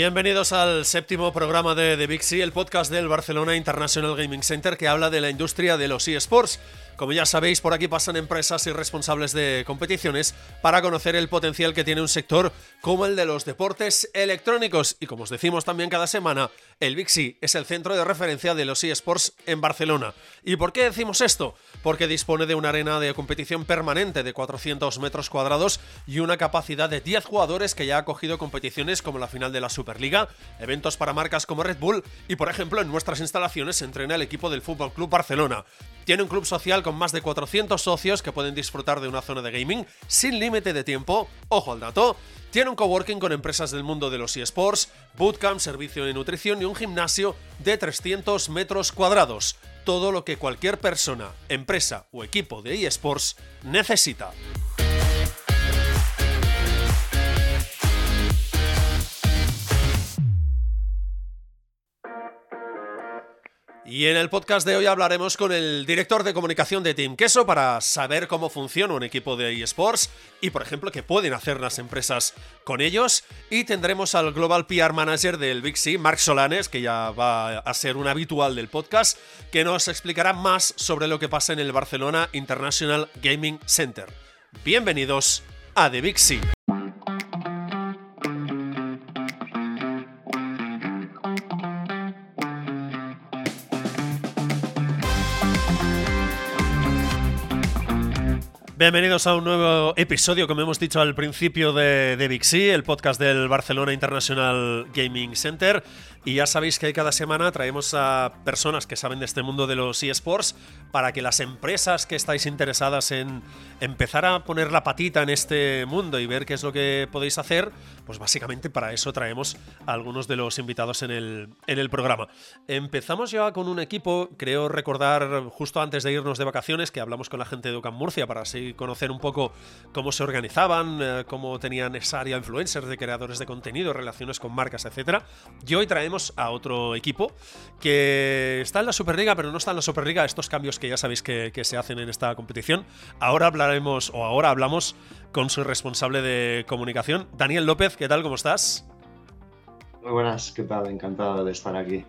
Bienvenidos al séptimo programa de The Big C, el podcast del Barcelona International Gaming Center que habla de la industria de los eSports. Como ya sabéis, por aquí pasan empresas y responsables de competiciones para conocer el potencial que tiene un sector como el de los deportes electrónicos. Y como os decimos también cada semana, el Bixi es el centro de referencia de los eSports en Barcelona. ¿Y por qué decimos esto? Porque dispone de una arena de competición permanente de 400 metros cuadrados y una capacidad de 10 jugadores que ya ha acogido competiciones como la final de la Superliga, eventos para marcas como Red Bull y, por ejemplo, en nuestras instalaciones se entrena el equipo del Fútbol Club Barcelona. Tiene un club social con más de 400 socios que pueden disfrutar de una zona de gaming sin límite de tiempo, ojo al dato, tiene un coworking con empresas del mundo de los eSports, bootcamp, servicio de nutrición y un gimnasio de 300 metros cuadrados. Todo lo que cualquier persona, empresa o equipo de eSports necesita. Y en el podcast de hoy hablaremos con el director de comunicación de Team Queso para saber cómo funciona un equipo de eSports y, por ejemplo, qué pueden hacer las empresas con ellos. Y tendremos al Global PR Manager del Big C, Mark Solanes, que ya va a ser un habitual del podcast, que nos explicará más sobre lo que pasa en el Barcelona International Gaming Center. Bienvenidos a The Big. Bienvenidos a un nuevo episodio, como hemos dicho al principio de, de el podcast del Barcelona International Gaming Center. Y ya sabéis que cada semana traemos a personas que saben de este mundo de los eSports para que las empresas que estáis interesadas en empezar a poner la patita en este mundo y ver qué es lo que podéis hacer, pues básicamente para eso traemos a algunos de los invitados en el, en el programa. Empezamos ya con un equipo, creo recordar justo antes de irnos de vacaciones, que hablamos con la gente de Ocam Murcia para conocer un poco cómo se organizaban, eh, cómo tenían esa área influencers, de creadores de contenido, relaciones con marcas, etc. Y hoy traemos a otro equipo que está en la Superliga, pero no está en la Superliga. Estos cambios que ya sabéis que, se hacen en esta competición. Ahora hablaremos, o ahora hablamos con su responsable de comunicación, Daniel López. ¿Qué tal? ¿Cómo estás? Muy buenas, ¿qué tal? Encantado de estar aquí.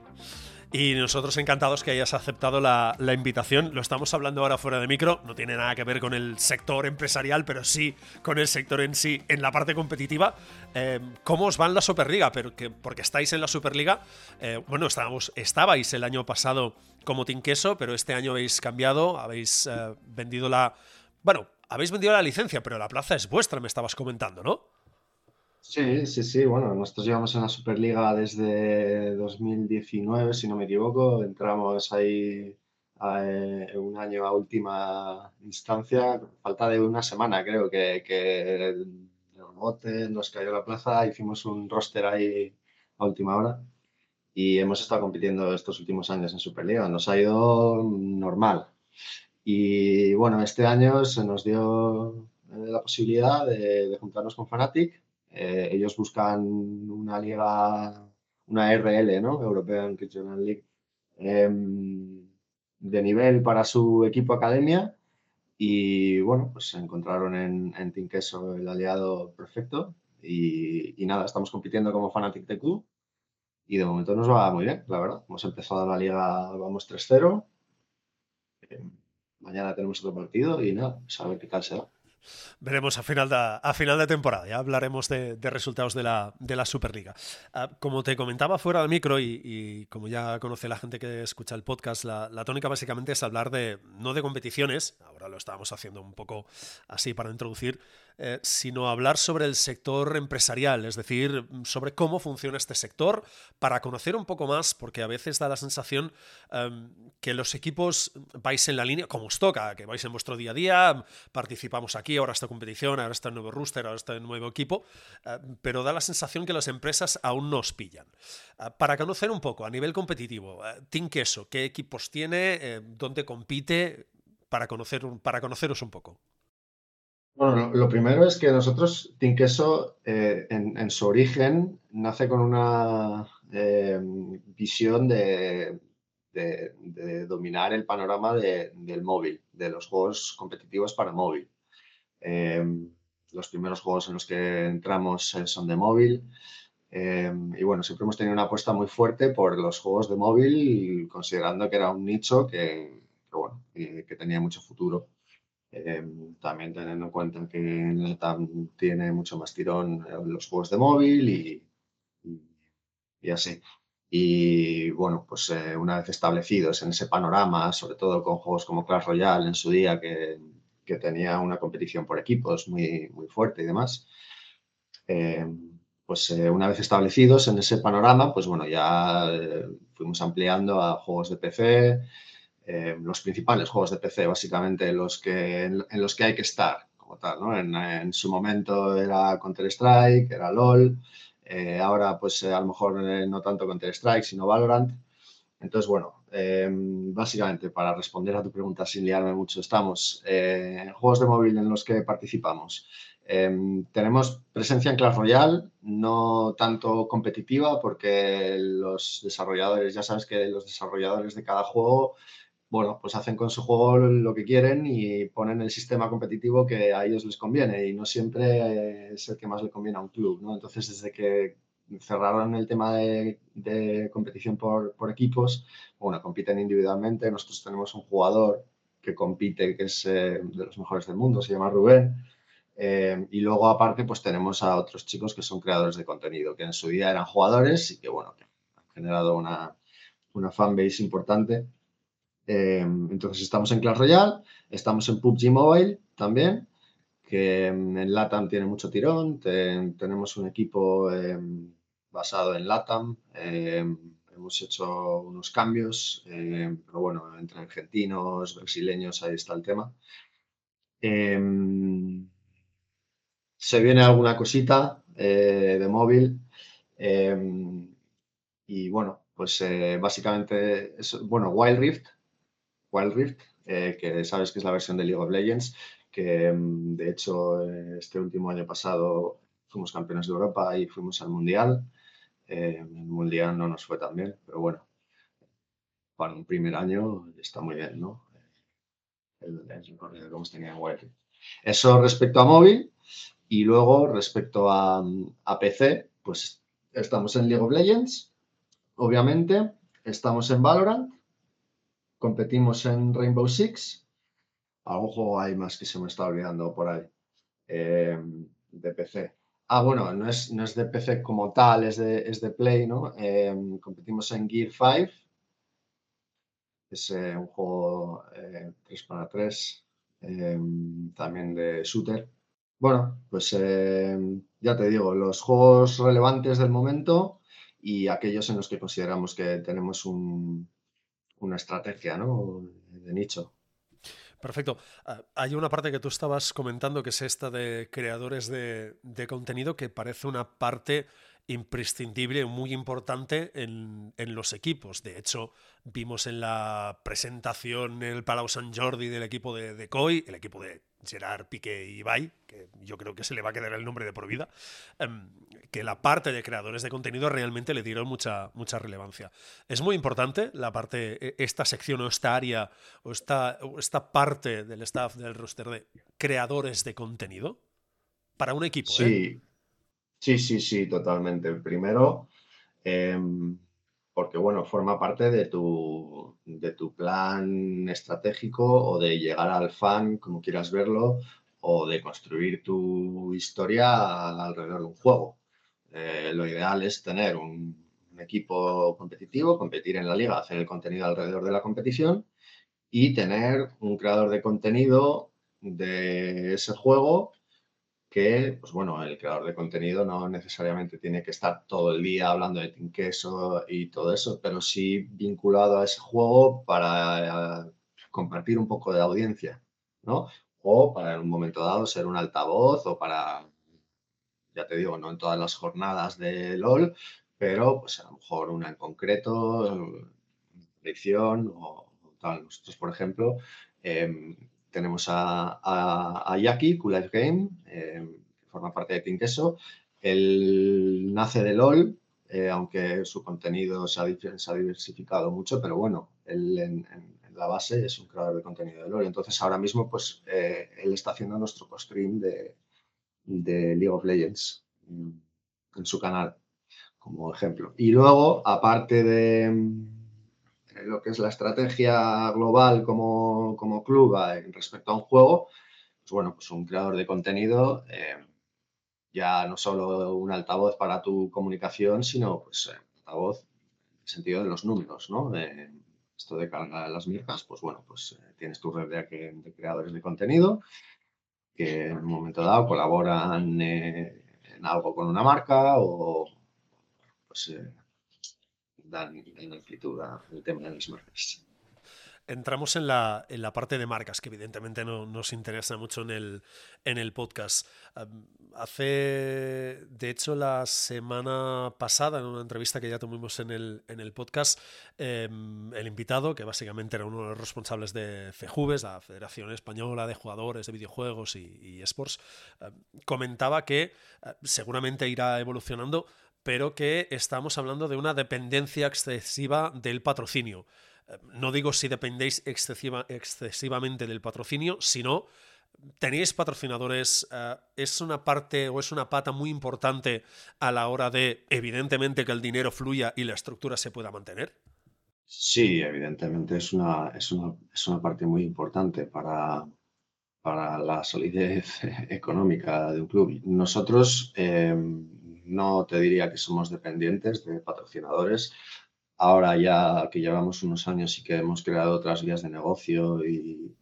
Y nosotros encantados que hayas aceptado la, invitación. Lo estamos hablando ahora fuera de micro. No tiene nada que ver con el sector empresarial, pero sí con el sector en sí, en la parte competitiva. Eh, ¿Cómo os va en la Superliga? Porque, porque estáis en la Superliga. Eh, bueno, estábamos, estabais el año pasado como Team Queso, pero este año habéis cambiado, habéis eh, vendido la. Bueno, habéis vendido la licencia, pero la plaza es vuestra, me estabas comentando, ¿no? Sí, sí, sí. Bueno, nosotros llevamos en la Superliga desde 2019, si no me equivoco. Entramos ahí eh, un año a última instancia, falta de una semana creo que, que el bote nos cayó la plaza, hicimos un roster ahí a última hora y hemos estado compitiendo estos últimos años en Superliga. Nos ha ido normal. Y bueno, este año se nos dio eh, la posibilidad de, de juntarnos con Fanatic eh, ellos buscan una liga, una RL, ¿no? European Regional League, em, de nivel para su equipo academia. Y bueno, pues se encontraron en, en Queso el aliado perfecto. Y, nada, estamos compitiendo como Fanatic club. Y de momento nos va muy bien, la verdad. Hemos empezado la liga, vamos 3-0. Em, mañana tenemos otro partido y nada, pues a ver qué tal se da. Veremos a final de, a final de temporada, ya hablaremos de, resultados de la, de la Superliga. Ah, como te comentaba fuera del micro y, como ya conoce la gente que escucha el podcast, la, la, tónica básicamente es hablar de, no de competiciones, ahora lo estamos haciendo un poco así para introducir, eh, sino hablar sobre el sector empresarial, es decir, sobre cómo funciona este sector, para conocer un poco más, porque a veces da la sensación em, que los equipos vais en la línea, como os toca, que vais en vuestro día a día, participamos aquí, ahora esta competición, ahora está el nuevo rooster, ahora está el nuevo equipo, eh, pero da la sensación que las empresas aún no os pillan. Eh, para conocer un poco a nivel competitivo, Team Queso, ¿qué equipos tiene? ¿Dónde compite? Para, conocer, para conoceros un poco. Bueno, lo, primero es que nosotros, Team Queso, eh, en, su origen, nace con una eh, visión de, dominar el panorama del móvil, de los juegos competitivos para móvil. Eh, los primeros juegos en los que entramos son de móvil. Em, y bueno, siempre hemos tenido una apuesta muy fuerte por los juegos de móvil, considerando que era un nicho que, bueno, que tenía mucho futuro. Em, también teniendo en cuenta que tiene mucho más tirón en los juegos de móvil y, y, así. Y bueno, pues eh, una vez establecidos en ese panorama, sobre todo con juegos como Clash Royale en su día, que, que tenía una competición por equipos muy, muy fuerte y demás, em, pues eh, una vez establecidos en ese panorama, pues bueno, ya eh, fuimos ampliando a juegos de PC, eh, los principales juegos de PC, básicamente los que, en, los que hay que estar, como tal, ¿no? En, su momento era Counter-Strike, era LOL, ahora pues a lo mejor no tanto Counter-Strike, sino Valorant. Entonces, bueno, básicamente para responder a tu pregunta sin liarme mucho, estamos en juegos de móvil en los que participamos. Em, tenemos presencia en Clash Royale, no tanto competitiva, porque los desarrolladores, ya sabes que los desarrolladores de cada juego, bueno, pues hacen con su juego lo que quieren y ponen el sistema competitivo que a ellos les conviene y no siempre es el que más le conviene a un club, ¿no? Entonces, desde que cerraron el tema de, competición por, equipos, bueno, compiten individualmente, nosotros tenemos un jugador que compite, que es eh, de los mejores del mundo, se llama Rubén, eh, y luego, aparte, pues tenemos a otros chicos que son creadores de contenido, que en su día eran jugadores y que, bueno, han generado una, una fanbase importante. Eh, entonces, estamos en Clash Royale, estamos en PUBG Mobile también, que en LATAM tiene mucho tirón. tenemos un equipo eh, basado en LATAM. hemos hecho unos cambios, pero bueno, entre argentinos, brasileños, ahí está el tema. Se viene alguna cosita eh, de móvil. Em, y bueno, pues eh, básicamente, bueno, Wild Rift, Wild Rift, eh, que sabes que es la versión de League of Legends, que em, de hecho este último año pasado fuimos campeones de Europa y fuimos al Mundial. Em, el Mundial no nos fue tan bien, pero bueno, para un primer año está muy bien, ¿no? Eso respecto a móvil. Y luego, respecto a, PC, pues estamos en League of Legends, obviamente, estamos en Valorant, competimos en Rainbow Six, algún juego hay más que se me está olvidando por ahí, em, de PC. Ah, bueno, no es, no es de PC como tal, es de, es de Play, ¿no? Em, competimos en Gear 5, es eh, un juego 3 eh, para 3, em, también de shooter. Bueno, pues eh, ya te digo, los juegos relevantes del momento y aquellos en los que consideramos que tenemos una estrategia ¿no? de nicho. Perfecto. Ah, hay una parte que tú estabas comentando que es esta de creadores de, de contenido que parece una parte imprescindible, muy importante en, los equipos. De hecho, vimos en la presentación el Palau Sant Jordi del equipo de, de COI, el equipo de Gerard Piqué y Ibai, que yo creo que se le va a quedar el nombre de por vida, em, que la parte de creadores de contenido realmente le dieron mucha, mucha relevancia. Es muy importante la parte, e, esta sección o esta área o esta, esta parte del staff del roster de creadores de contenido para un equipo. Sí. ¿eh? Sí, sí, sí, totalmente. Primero, em, porque bueno, forma parte de tu, de tu plan estratégico o de llegar al fan, como quieras verlo, o de construir tu historia alrededor de un juego. Eh, lo ideal es tener un, equipo competitivo, competir en la liga, hacer el contenido alrededor de la competición y tener un creador de contenido de ese juego que, pues bueno, el creador de contenido no necesariamente tiene que estar todo el día hablando de Team Queso y todo eso, pero sí vinculado a ese juego para eh, compartir un poco de audiencia, ¿no? O para en un momento dado ser un altavoz o para, ya te digo, no en todas las jornadas de LOL, pero pues a lo mejor una en concreto, edición o, tal. Nosotros, por ejemplo, em, tenemos a, a, a Yaki, Cool Life Game, eh, que forma parte de Queso. Él nace de LOL, eh, aunque su contenido se ha, diversificado mucho, pero bueno, él en, la base es un creador de contenido de LOL. Entonces ahora mismo pues eh, él está haciendo nuestro co-stream de, de, League of Legends en su canal. como ejemplo. Y luego, aparte de lo que es la estrategia global como, como club respecto a un juego, pues bueno, pues un creador de contenido, ya no solo un altavoz para tu comunicación, sino pues altavoz en el sentido de los números, ¿no? esto de carga las mirjas, pues bueno, pues tienes tu red de, creadores de contenido que en un momento dado colaboran eh, en algo con una marca o pues eh, dan, amplitud al tema de las marcas entramos en la, en la, parte de marcas, que evidentemente no, nos interesa mucho en el, en el podcast. hace, de hecho, la semana pasada, en una entrevista que ya tuvimos en el, en el podcast, em, el invitado, que básicamente era uno de los responsables de FEJUVES, la Federación Española de Jugadores de Videojuegos y, y Esports, comentaba que eh, seguramente irá evolucionando, pero que estamos hablando de una dependencia excesiva del patrocinio no digo si dependéis excesivamente del patrocinio, sino tenéis patrocinadores, eh, es una parte o es una pata muy importante a la hora de, evidentemente, que el dinero fluya y la estructura se pueda mantener. Sí, evidentemente es una, es una, parte muy importante para, para la solidez económica de un club. Nosotros eh, no te diría que somos dependientes de patrocinadores. Ahora ya que llevamos unos años y que hemos creado otras vías de negocio y,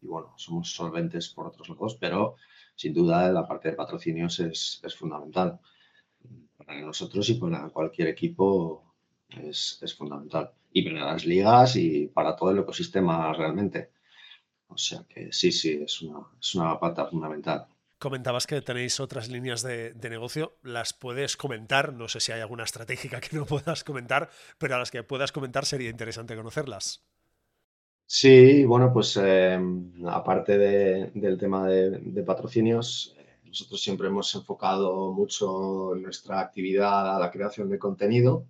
bueno, somos solventes por otros lados, pero sin duda la parte de patrocinios es, fundamental. Para nosotros y para cualquier equipo es, fundamental. Y para las ligas y para todo el ecosistema realmente. O sea que sí, sí, es una, es una pata fundamental. Comentabas que tenéis otras líneas de, negocio, las puedes comentar, no sé si hay alguna estratégica que no puedas comentar, pero a las que puedas comentar sería interesante conocerlas. Sí, bueno, pues em, aparte del tema de, patrocinios, nosotros siempre hemos enfocado mucho nuestra actividad a la creación de contenido.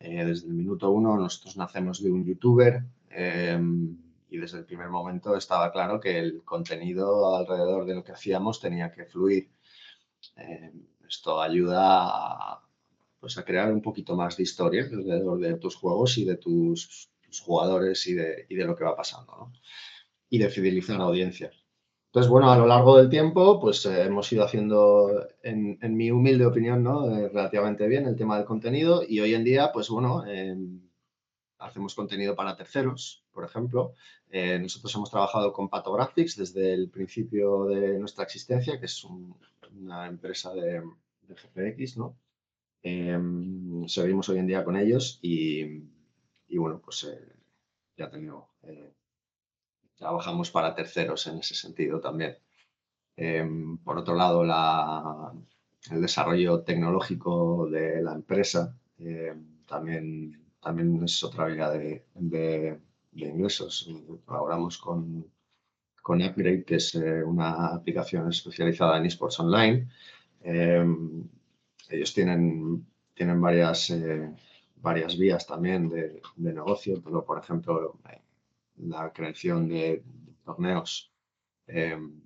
Eh, desde el minuto uno nosotros nacemos de un youtuber. Em, y desde el primer momento estaba claro que el contenido alrededor de lo que hacíamos tenía que fluir. Eh, esto ayuda a, pues a crear un poquito más de historia alrededor de tus juegos y de tus, jugadores y de, y de, lo que va pasando. ¿no? Y de fidelizar a la audiencia. Entonces, bueno, a lo largo del tiempo, pues eh, hemos ido haciendo, en, en, mi humilde opinión, ¿no? Eh, relativamente bien el tema del contenido y hoy en día, pues bueno, hacemos contenido para terceros, por ejemplo. Eh, nosotros hemos trabajado con Patographics desde el principio de nuestra existencia, que es una empresa de, GPX, ¿no? Em, seguimos hoy en día con ellos y, bueno, pues eh, ya tengo, eh, trabajamos para terceros en ese sentido también. Em, por otro lado, el desarrollo tecnológico de la empresa también también es otra vía de, de, ingresos. Colaboramos con, con Upgrade, que es eh, una aplicación especializada en esports online. Em, ellos tienen, tienen varias, eh, varias vías también de, de negocio, pero, por ejemplo, la creación de, torneos em,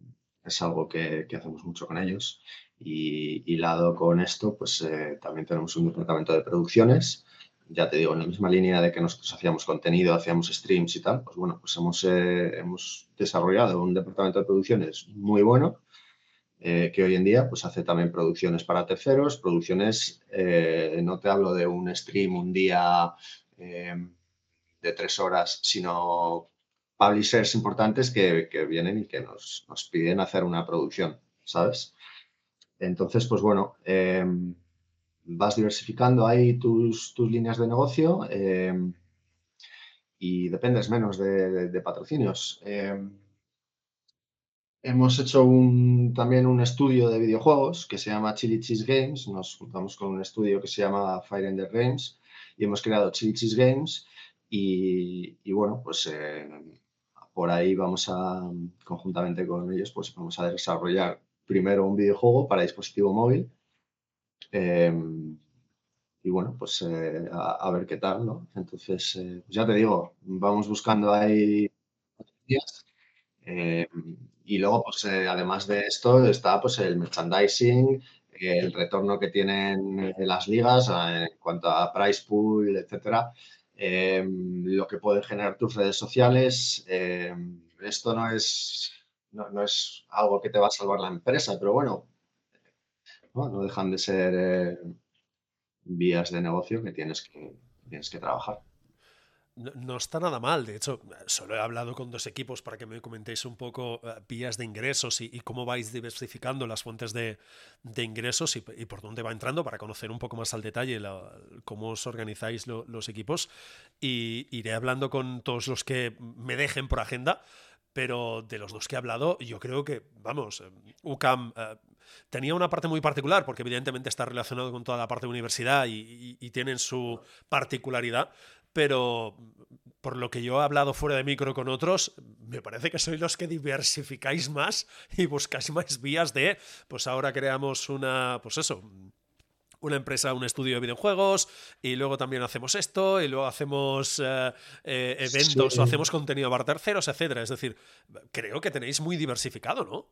es algo que, que, hacemos mucho con ellos. Y, y lado con esto, pues eh, también tenemos un departamento de producciones ya te digo, en la misma línea de que nosotros hacíamos contenido, hacíamos streams y tal, pues bueno, pues hemos, eh, hemos desarrollado un departamento de producciones muy bueno, eh, que hoy en día pues hace también producciones para terceros, producciones, eh, no te hablo de un stream un día de tres horas, sino publishers importantes que, que vienen y que nos, nos, piden hacer una producción, ¿sabes? Entonces, pues bueno, vas diversificando ahí tus, líneas de negocio em, y dependes menos de, patrocinios. Em, hemos hecho también un estudio de videojuegos que se llama Chili Cheese Games. Nos juntamos con un estudio que se llama Fire Ender Games y hemos creado Chili Cheese Games. Y, bueno, pues eh, por ahí vamos a, conjuntamente con ellos, pues vamos a desarrollar primero un videojuego para dispositivo móvil Em, y bueno, pues eh, a, ver qué tal, ¿no? Entonces, eh, pues ya te digo, vamos buscando ahí em, y luego, pues eh, además de esto, está pues el merchandising, el retorno que tienen las ligas en cuanto a price pool, etcétera, em, lo que pueden generar tus redes sociales. Em, esto no es, no, es algo que te va a salvar la empresa, pero bueno, no, dejan de ser eh, vías de negocio que tienes que, tienes que trabajar. No, está nada mal, de hecho, solo he hablado con dos equipos para que me comentéis un poco eh, vías de ingresos y, cómo vais diversificando las fuentes de, ingresos y, por dónde va entrando para conocer un poco más al detalle cómo os organizáis los equipos. Y iré hablando con todos los que me dejen por agenda, pero de los dos que he hablado, yo creo que, vamos, eh, UCAM... Eh, tenía una parte muy particular, porque evidentemente está relacionado con toda la parte de universidad y, y, tienen su particularidad, pero por lo que yo he hablado fuera de micro con otros, me parece que sois los que diversificáis más y buscáis más vías de, pues ahora creamos una, pues eso, una empresa, un estudio de videojuegos, y luego también hacemos esto, y luego hacemos eh, eh, eventos o hacemos contenido para terceros, etcétera. Es decir, creo que tenéis muy diversificado, ¿no?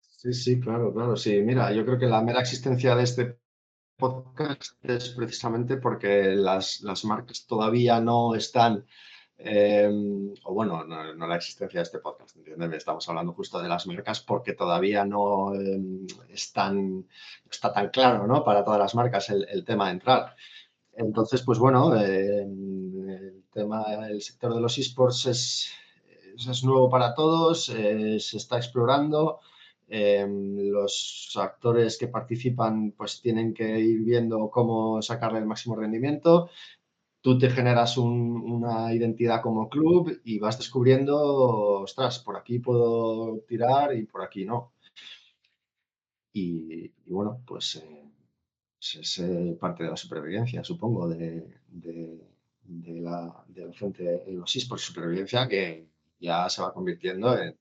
Sí, sí, claro, claro. Sí, mira, yo creo que la mera existencia de este podcast es precisamente porque las, las marcas todavía no están, em, o bueno, no, la existencia de este podcast, ¿entiendes? Estamos hablando justo de las marcas porque todavía no em, están, está tan claro, ¿no? Para todas las marcas el, tema de entrar. Entonces, pues bueno, em, el tema, el sector de los esports es, es, nuevo para todos, eh, se está explorando. Los actores que participan pues tienen que ir viendo cómo sacarle el máximo rendimiento. Tú te generas una identidad como club y vas descubriendo, ostras, por aquí puedo tirar y por aquí no. Y, bueno, pues es eh, parte de la supervivencia, supongo, de, la, de la de los esports supervivencia que ya se va convirtiendo en,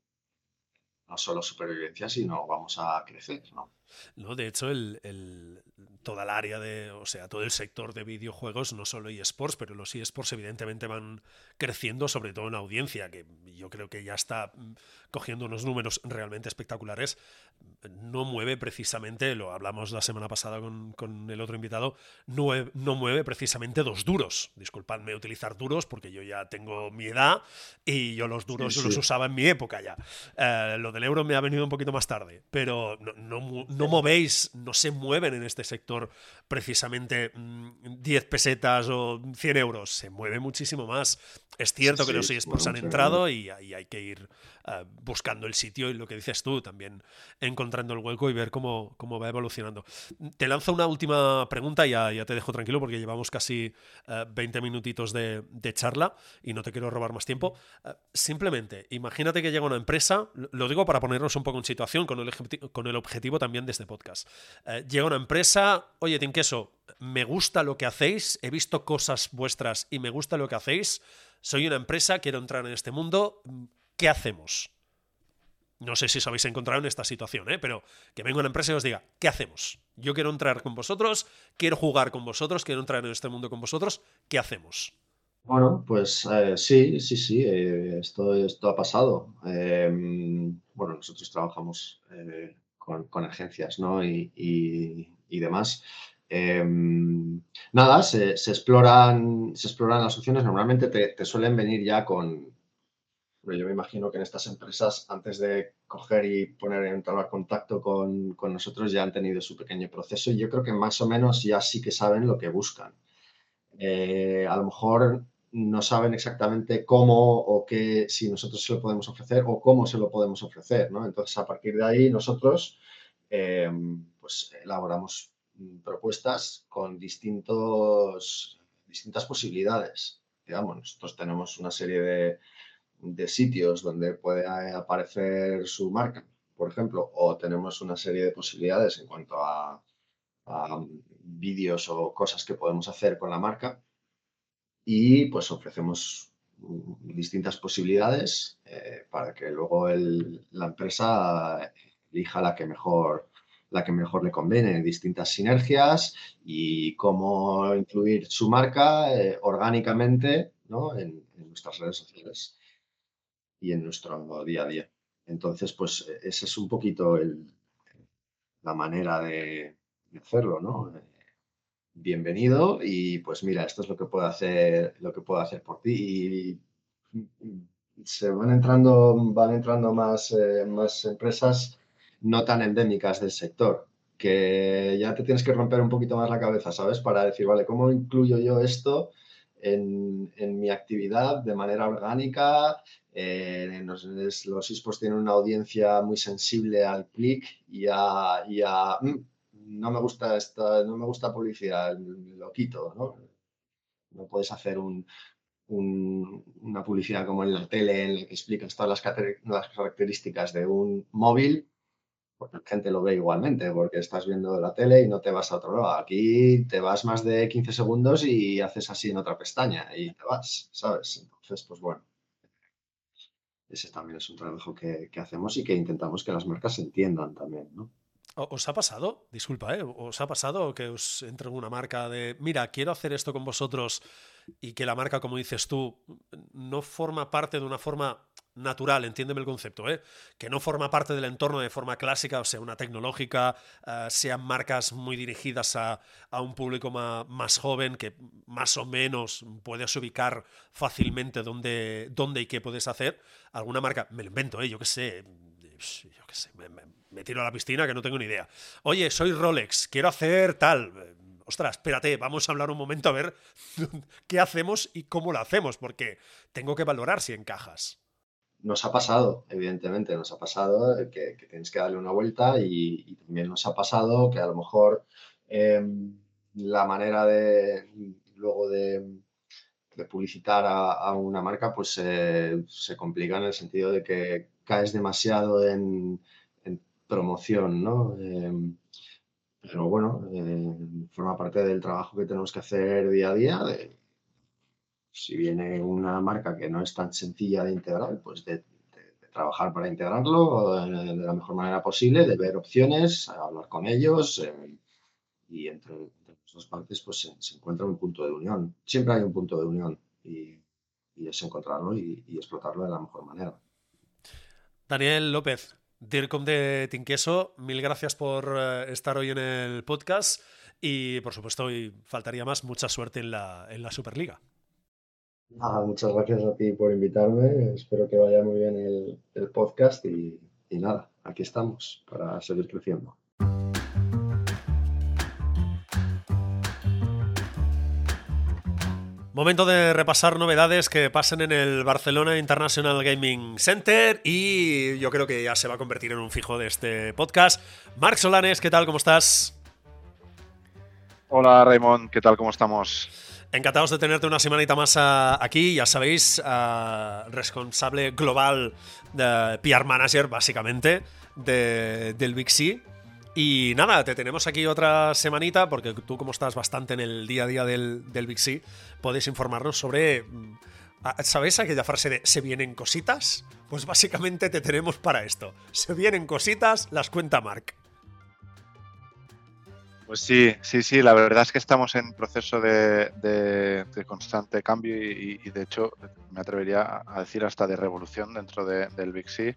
no solo supervivencia, sino vamos a crecer, ¿no? No, de hecho, el, toda el área de, o sea, todo el sector de videojuegos, no solo eSports, pero los eSports evidentemente van creciendo, sobre todo en audiencia, que yo creo que ya está mm, cogiendo unos números realmente espectaculares. No mueve precisamente, lo hablamos la semana pasada con, el otro invitado, no, no, mueve precisamente dos duros. Disculpadme utilizar duros porque yo ya tengo mi edad y yo los duros los usaba en mi época ya. Eh, lo del euro me ha venido un poquito más tarde, pero no, no no movéis, no se mueven en este sector precisamente 10 mm, pesetas o 100 euros, se mueve muchísimo más. Es cierto que los eSports han entrado y, hay que ir eh, buscando el sitio y lo que dices tú, también encontrando el hueco y ver cómo, cómo va evolucionando. Te lanzo una última pregunta ya, ya te dejo tranquilo porque llevamos casi 20 eh, minutitos de, charla y no te quiero robar más tiempo. Eh, simplemente, imagínate que llega una empresa, lo digo para ponernos un poco en situación con el, con el objetivo también de este podcast. llega una empresa, oye, Tinqueso, me gusta lo que hacéis, he visto cosas vuestras y me gusta lo que hacéis, soy una empresa, quiero entrar en este mundo, ¿qué hacemos? No sé si os habéis encontrado en esta situación, ¿eh? pero que venga una empresa y os diga, ¿qué hacemos? Yo quiero entrar con vosotros, quiero jugar con vosotros, quiero entrar en este mundo con vosotros, ¿qué hacemos? Bueno, pues eh, sí, sí, sí, eh, esto, esto ha pasado. Em, bueno, nosotros trabajamos con, agencias ¿no? y, demás. Em, nada, se, exploran, se exploran las opciones. Normalmente te suelen venir ya con, yo me imagino que en estas empresas, antes de coger y poner en contacto con, nosotros, ya han tenido su pequeño proceso y yo creo que más o menos ya sí que saben lo que buscan. Eh, a lo mejor no saben exactamente cómo o qué, si nosotros se lo podemos ofrecer o cómo se lo podemos ofrecer, ¿no? Entonces, a partir de ahí, nosotros, em, pues, elaboramos propuestas con distintos, distintas posibilidades. Digamos, nosotros tenemos una serie de, de sitios donde puede aparecer su marca, por ejemplo, o tenemos una serie de posibilidades en cuanto a, vídeos o cosas que podemos hacer con la marca y pues ofrecemos distintas posibilidades eh, para que luego la empresa elija la que mejor la que mejor le conviene, distintas sinergias y cómo incluir su marca eh, orgánicamente en, nuestras redes sociales y en nuestro día a día. Entonces, pues e-, esa es un poquito la manera de, hacerlo, ¿no? bienvenido y pues mira, esto es lo que puedo hacer, lo que puedo hacer por ti. Y se van entrando, van entrando más, eh, más empresas no tan endémicas del sector, que ya te tienes que romper un poquito más la cabeza, ¿sabes? Para decir, vale, ¿cómo incluyo yo esto en, en mi actividad de manera orgánica? Eh, los, los esports tienen una audiencia muy sensible al clic y a, y a mm, no me gusta esta, no me gusta publicidad, lo quito, ¿no? No puedes hacer un, una publicidad como en la tele en la que explicas todas las, las características de un móvil, porque la gente lo ve igualmente, porque estás viendo la tele y no te vas a otro lado. Aquí te vas más de 15 segundos y haces así en otra pestaña y te vas, ¿sabes? Entonces, pues bueno, ese también es un trabajo que, que hacemos y que intentamos que las marcas entiendan también, ¿no? ¿Os ha pasado? Disculpa, ¿eh? ¿Os ha pasado que os entre una marca de, mira, quiero hacer esto con vosotros y que la marca, como dices tú, no forma parte de una forma natural, entiéndeme el concepto, ¿eh? que no forma parte del entorno de forma clásica, o sea, una tecnológica, eh, sean marcas muy dirigidas a, un público más, joven que más o menos puedes ubicar fácilmente dónde, dónde y qué puedes hacer. Alguna marca, me lo invento, ¿eh? yo qué sé, yo qué sé, me, me tiro a la piscina que no tengo ni idea. Oye, soy Rolex, quiero hacer tal. Ostras, espérate, vamos a hablar un momento a ver qué hacemos y cómo lo hacemos, porque tengo que valorar si encajas. Nos ha pasado, evidentemente, nos ha pasado que, tienes que darle una vuelta y, también nos ha pasado que a lo mejor em, la manera de luego de, publicitar a, una marca pues se complica en el sentido de que caes demasiado en, promoción, ¿no? Em, pero bueno, eh, forma parte del trabajo que tenemos que hacer día a día. Si viene una marca que no es tan sencilla de integrar, pues de, trabajar para integrarlo de, la mejor manera posible, de ver opciones, hablar con ellos eh, y entre, las dos partes pues se, encuentra un punto de unión. Siempre hay un punto de unión y, es encontrarlo y, y explotarlo de la mejor manera. Daniel López, DIRCOM de Tinqueso, mil gracias por eh, estar hoy en el podcast y por supuesto hoy faltaría más, mucha suerte en la, en la Superliga. Muchas gracias a ti por invitarme, espero que vaya muy bien el, podcast y nada, aquí estamos para seguir creciendo. Momento de repasar novedades que pasen en el Barcelona International Gaming Center y yo creo que ya se va a convertir en un fijo de este podcast. Marc Solanes, ¿qué tal? ¿Cómo estás? Hola Raymond, ¿qué tal? ¿Cómo estamos? Encantados de tenerte una semanita más ah, aquí, ya sabéis, ah, responsable global de PR Manager, básicamente, del Big C. Y nada, te tenemos aquí otra semanita, porque tú como estás bastante en el día a día del, del Big C, podéis informarnos sobre... Mm, ¿Sabéis aquella frase de se vienen cositas? Pues básicamente te tenemos para esto. Se vienen cositas, las cuenta Mark. Pues sí, sí, sí, la verdad es que estamos en proceso de, constante cambio y, de hecho me atrevería a decir hasta de revolución dentro del Big C.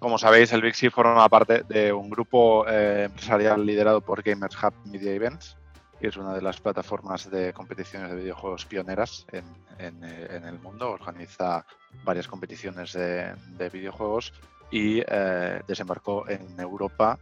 Como sabéis, el Big C forma parte de un grupo eh, empresarial liderado por Gamers Hub Media Events, que es una de las plataformas de competiciones de videojuegos pioneras en, eh, el mundo. Organiza varias competiciones de, videojuegos y eh, desembarcó en Europa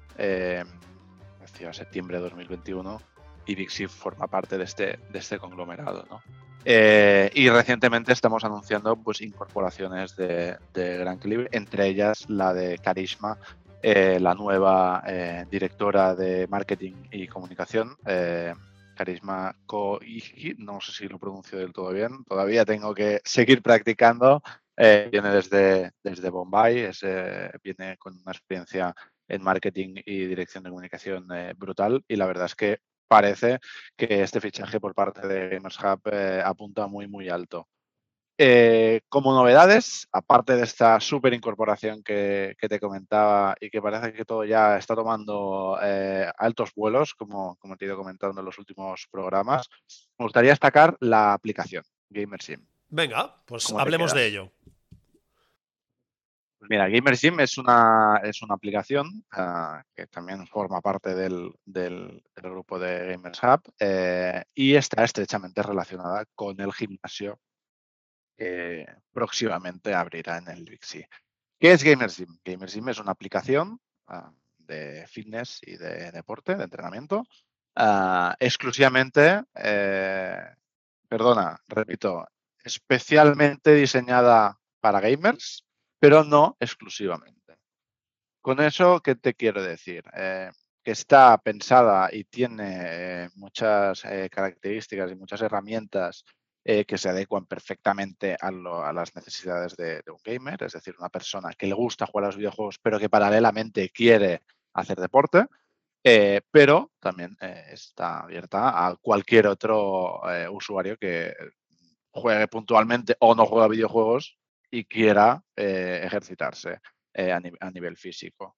hacia septiembre de 2021 y Bixi forma parte de este, de este conglomerado. ¿no? Eh, y recientemente estamos anunciando pues, incorporaciones de, gran calibre, entre ellas la de Carisma, eh, la nueva eh, directora de marketing y comunicación. Carisma Koigi, no sé si lo pronuncio del todo bien, todavía tengo que seguir practicando. viene desde, desde Bombay, es, viene con una experiencia en marketing y dirección de comunicación eh, brutal y la verdad es que parece que este fichaje por parte de Gamers Hub eh, apunta muy muy alto. Eh, como novedades, aparte de esta súper incorporación que, te comentaba y que parece que todo ya está tomando altos vuelos, como, como te he ido comentando en los últimos programas, me gustaría destacar la aplicación GamerSim. Venga, pues hablemos de ello. Mira, Gamers Gym es una, es una aplicación ah, que también forma parte del, grupo de Gamers Hub eh, y está estrechamente relacionada con el gimnasio que próximamente abrirá en el Bixi. ¿Qué es? Gamers Gym es una aplicación ah, de fitness y de deporte, de entrenamiento, ah, exclusivamente, eh, perdona, repito, especialmente diseñada para gamers pero no exclusivamente. Con eso, ¿qué te quiero decir? Eh, que está pensada y tiene eh, muchas eh, características y muchas herramientas que se adecuan perfectamente a, las necesidades de, un gamer, es decir, una persona que le gusta jugar a los videojuegos, pero que paralelamente quiere hacer deporte, pero también está abierta a cualquier otro usuario que juegue puntualmente o no juega videojuegos y quiera eh, ejercitarse eh, a, nivel físico.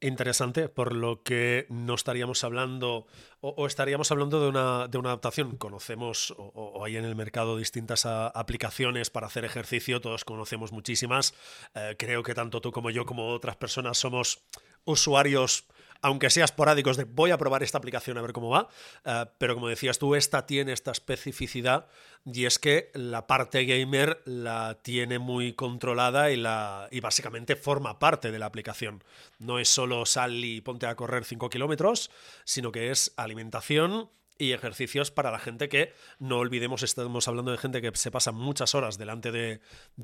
Interesante, por lo que no estaríamos hablando o, estaríamos hablando de una, de una adaptación. Conocemos o, hay en el mercado distintas aplicaciones para hacer ejercicio, todos conocemos muchísimas. Eh, creo que tanto tú como yo como otras personas somos usuarios aunque sea esporádicos de voy a probar esta aplicación a ver cómo va, eh, pero como decías tú, esta tiene esta especificidad y es que la parte gamer la tiene muy controlada y, la, y básicamente forma parte de la aplicación. No es solo sal y ponte a correr 5 kilómetros, sino que es alimentación, y ejercicios para la gente que, no olvidemos, estamos hablando de gente que se pasa muchas horas delante de,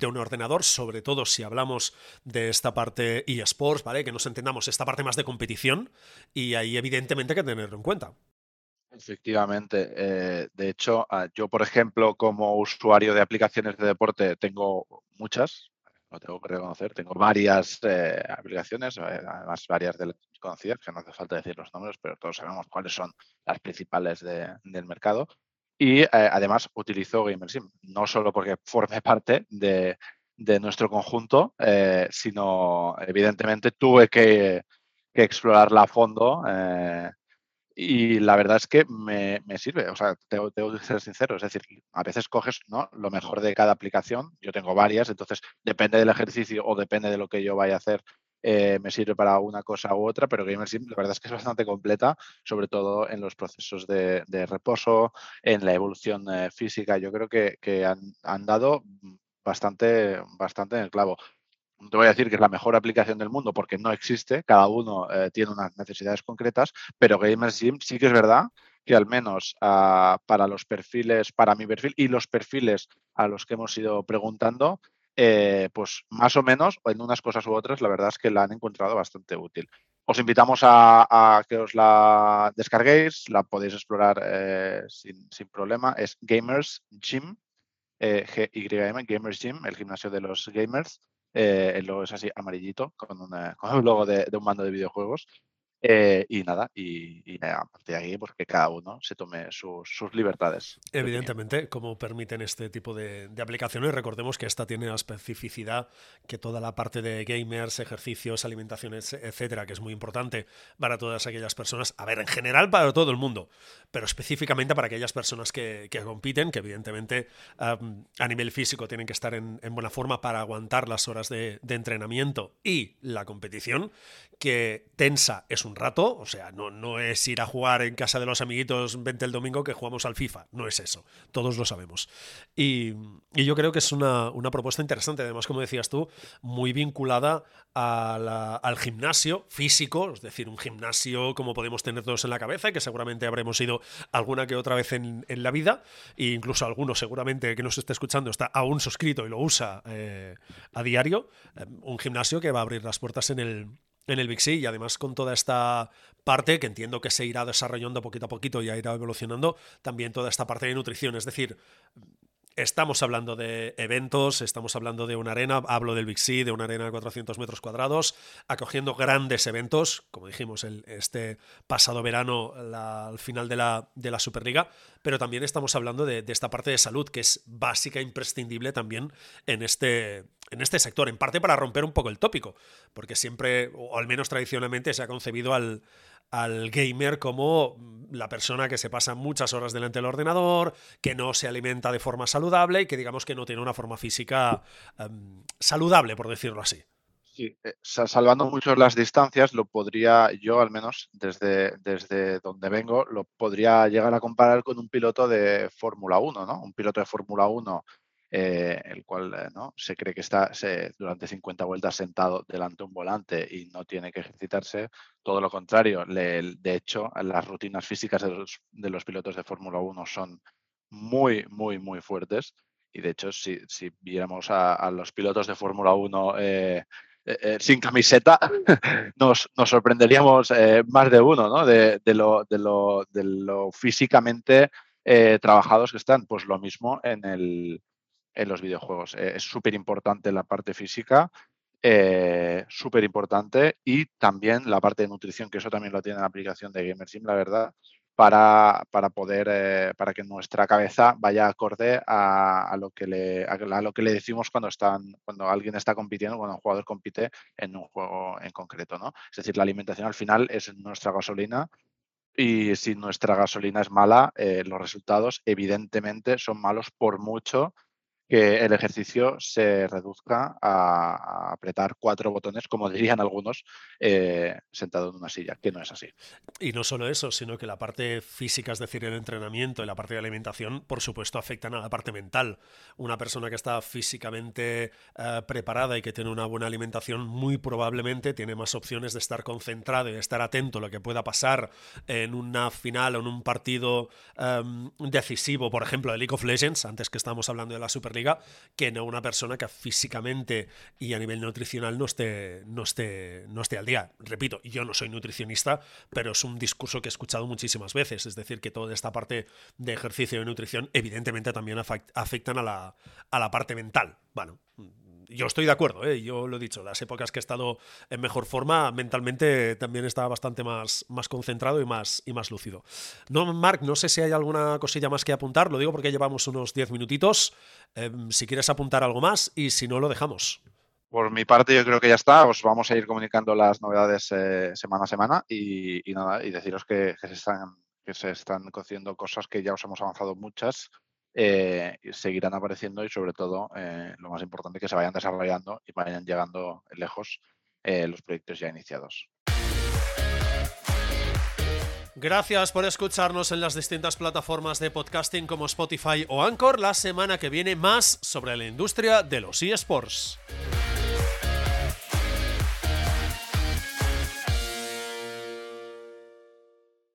un ordenador, sobre todo si hablamos de esta parte eSports, ¿vale? Que nos entendamos, esta parte más de competición, y ahí evidentemente que tenerlo en cuenta. Efectivamente. Eh, de hecho, ah, yo, por ejemplo, como usuario de aplicaciones de deporte, tengo muchas, lo tengo que reconocer. Tengo varias eh, aplicaciones, eh, además varias de conocidas, que no hace falta decir los nombres, pero todos sabemos cuáles son las principales del mercado. Y eh, además utilizo GamerSim, no solo porque forme parte de, nuestro conjunto, sino evidentemente tuve que, que explorarla a fondo y la verdad es que me, sirve, o sea, tengo, que ser sincero, es decir, a veces coges ¿no? lo mejor de cada aplicación, yo tengo varias, entonces depende del ejercicio o depende de lo que yo vaya a hacer, eh, me sirve para una cosa u otra, pero GamerSim la verdad es que es bastante completa, sobre todo en los procesos de, reposo, en la evolución eh, física, yo creo que, han, han, dado bastante, bastante en el clavo. No te voy a decir que es la mejor aplicación del mundo porque no existe, cada uno eh, tiene unas necesidades concretas, pero Gamers Gym sí que es verdad que al menos ah, para los perfiles, para mi perfil y los perfiles a los que hemos ido preguntando, eh, pues más o menos, en unas cosas u otras, la verdad es que la han encontrado bastante útil. Os invitamos a, que os la descarguéis, la podéis explorar eh, sin, sin, problema. Es Gamers Gym, G-Y-M, Gamers Gym, el gimnasio de los gamers. Eh, el logo es así amarillito, con, una, un logo de, de, un mando de videojuegos. Eh, y nada, y, a partir de ahí, pues que cada uno se tome sus, libertades. Evidentemente, como permiten este tipo de, aplicaciones, recordemos que esta tiene la especificidad que toda la parte de gamers, ejercicios, alimentaciones, etcétera, que es muy importante para todas aquellas personas, a ver, en general para todo el mundo, pero específicamente para aquellas personas que, compiten, que evidentemente a nivel físico tienen que estar en, buena forma para aguantar las horas de, de entrenamiento y la competición, que tensa es un rato, o sea, no, no es ir a jugar en casa de los amiguitos 20 el domingo que jugamos al FIFA, no es eso, todos lo sabemos. Y, yo creo que es una, propuesta interesante, además, como decías tú, muy vinculada al gimnasio físico, es decir, un gimnasio como podemos tener todos en la cabeza, que seguramente habremos ido alguna que otra vez en, la vida, e incluso alguno seguramente que nos esté escuchando está aún suscrito y lo usa eh, a diario, eh, un gimnasio que va a abrir las puertas en el en el Big y además con toda esta parte que entiendo que se irá desarrollando poquito a poquito y irá evolucionando, también toda esta parte de nutrición. Es decir, Estamos hablando de eventos, estamos hablando de una arena, hablo del Big C, de una arena de 400 metros cuadrados, acogiendo grandes eventos, como dijimos el, este pasado verano al final de la, de la, Superliga, pero también estamos hablando de, esta parte de salud que es básica, imprescindible también en este, en este sector, en parte para romper un poco el tópico, porque siempre, o al menos tradicionalmente, se ha concebido al, al gamer como la persona que se pasa muchas horas delante del ordenador, que no se alimenta de forma saludable y que digamos que no tiene una forma física em, saludable, por decirlo así. Sí, eh, salvando mucho las distancias, lo podría yo, al menos desde, desde donde vengo, lo podría llegar a comparar con un piloto de Fórmula 1, ¿no? Un piloto de Fórmula 1 eh, el cual eh, ¿no? se cree que está durante 50 vueltas sentado delante de un volante y no tiene que ejercitarse. Todo lo contrario, de hecho, las rutinas físicas de los, pilotos de Fórmula 1 son muy, muy, muy fuertes. Y de hecho, si, viéramos a, los pilotos de Fórmula 1 eh, sin camiseta, nos, sorprenderíamos más de uno de, lo, de, lo, físicamente trabajados que están. Pues lo mismo en el, en los videojuegos. Eh, es súper importante la parte física, eh, súper importante, y también la parte de nutrición, que eso también lo tiene la aplicación de GamerSim, la verdad, para, para poder, eh, para que nuestra cabeza vaya acorde a, lo que le, a, lo que le decimos cuando, están, cuando alguien está compitiendo, cuando un jugador compite en un juego en concreto. ¿no? Es decir, la alimentación al final es nuestra gasolina y si nuestra gasolina es mala, los resultados evidentemente son malos por mucho que el ejercicio se reduzca a, apretar cuatro botones, como dirían algunos, eh, sentado en una silla, que no es así. Y no solo eso, sino que la parte física, es decir, el entrenamiento y la parte de alimentación, por supuesto, afectan a la parte mental. Una persona que está físicamente eh, preparada y que tiene una buena alimentación, muy probablemente tiene más opciones de estar concentrado y de estar atento a lo que pueda pasar en una final o en un partido em, decisivo, por ejemplo, de League of Legends, antes que estábamos hablando de la Super que no una persona que físicamente y a nivel nutricional no esté, no esté, no esté al día. Repito, yo no soy nutricionista, pero es un discurso que he escuchado muchísimas veces. Es decir, que toda esta parte de ejercicio y nutrición evidentemente también afectan a la, a la parte mental. Bueno, yo estoy de acuerdo, ¿eh? yo lo he dicho, las épocas que he estado en mejor forma, mentalmente también estaba bastante más, más concentrado y más, y más lúcido. No, Marc, no sé si hay alguna cosilla más que apuntar, lo digo porque llevamos unos 10 minutitos. Em, si quieres apuntar algo más y si no, lo dejamos. Por mi parte, yo creo que ya está. Os vamos a ir comunicando las novedades eh, semana a semana y, nada, y deciros que, se están, que se están cociendo cosas que ya os hemos avanzado muchas eh, seguirán apareciendo y sobre todo eh, lo más importante que se vayan desarrollando y vayan llegando lejos eh, los proyectos ya iniciados. Gracias por escucharnos en las distintas plataformas de podcasting como Spotify o Anchor. La semana que viene más sobre la industria de los eSports.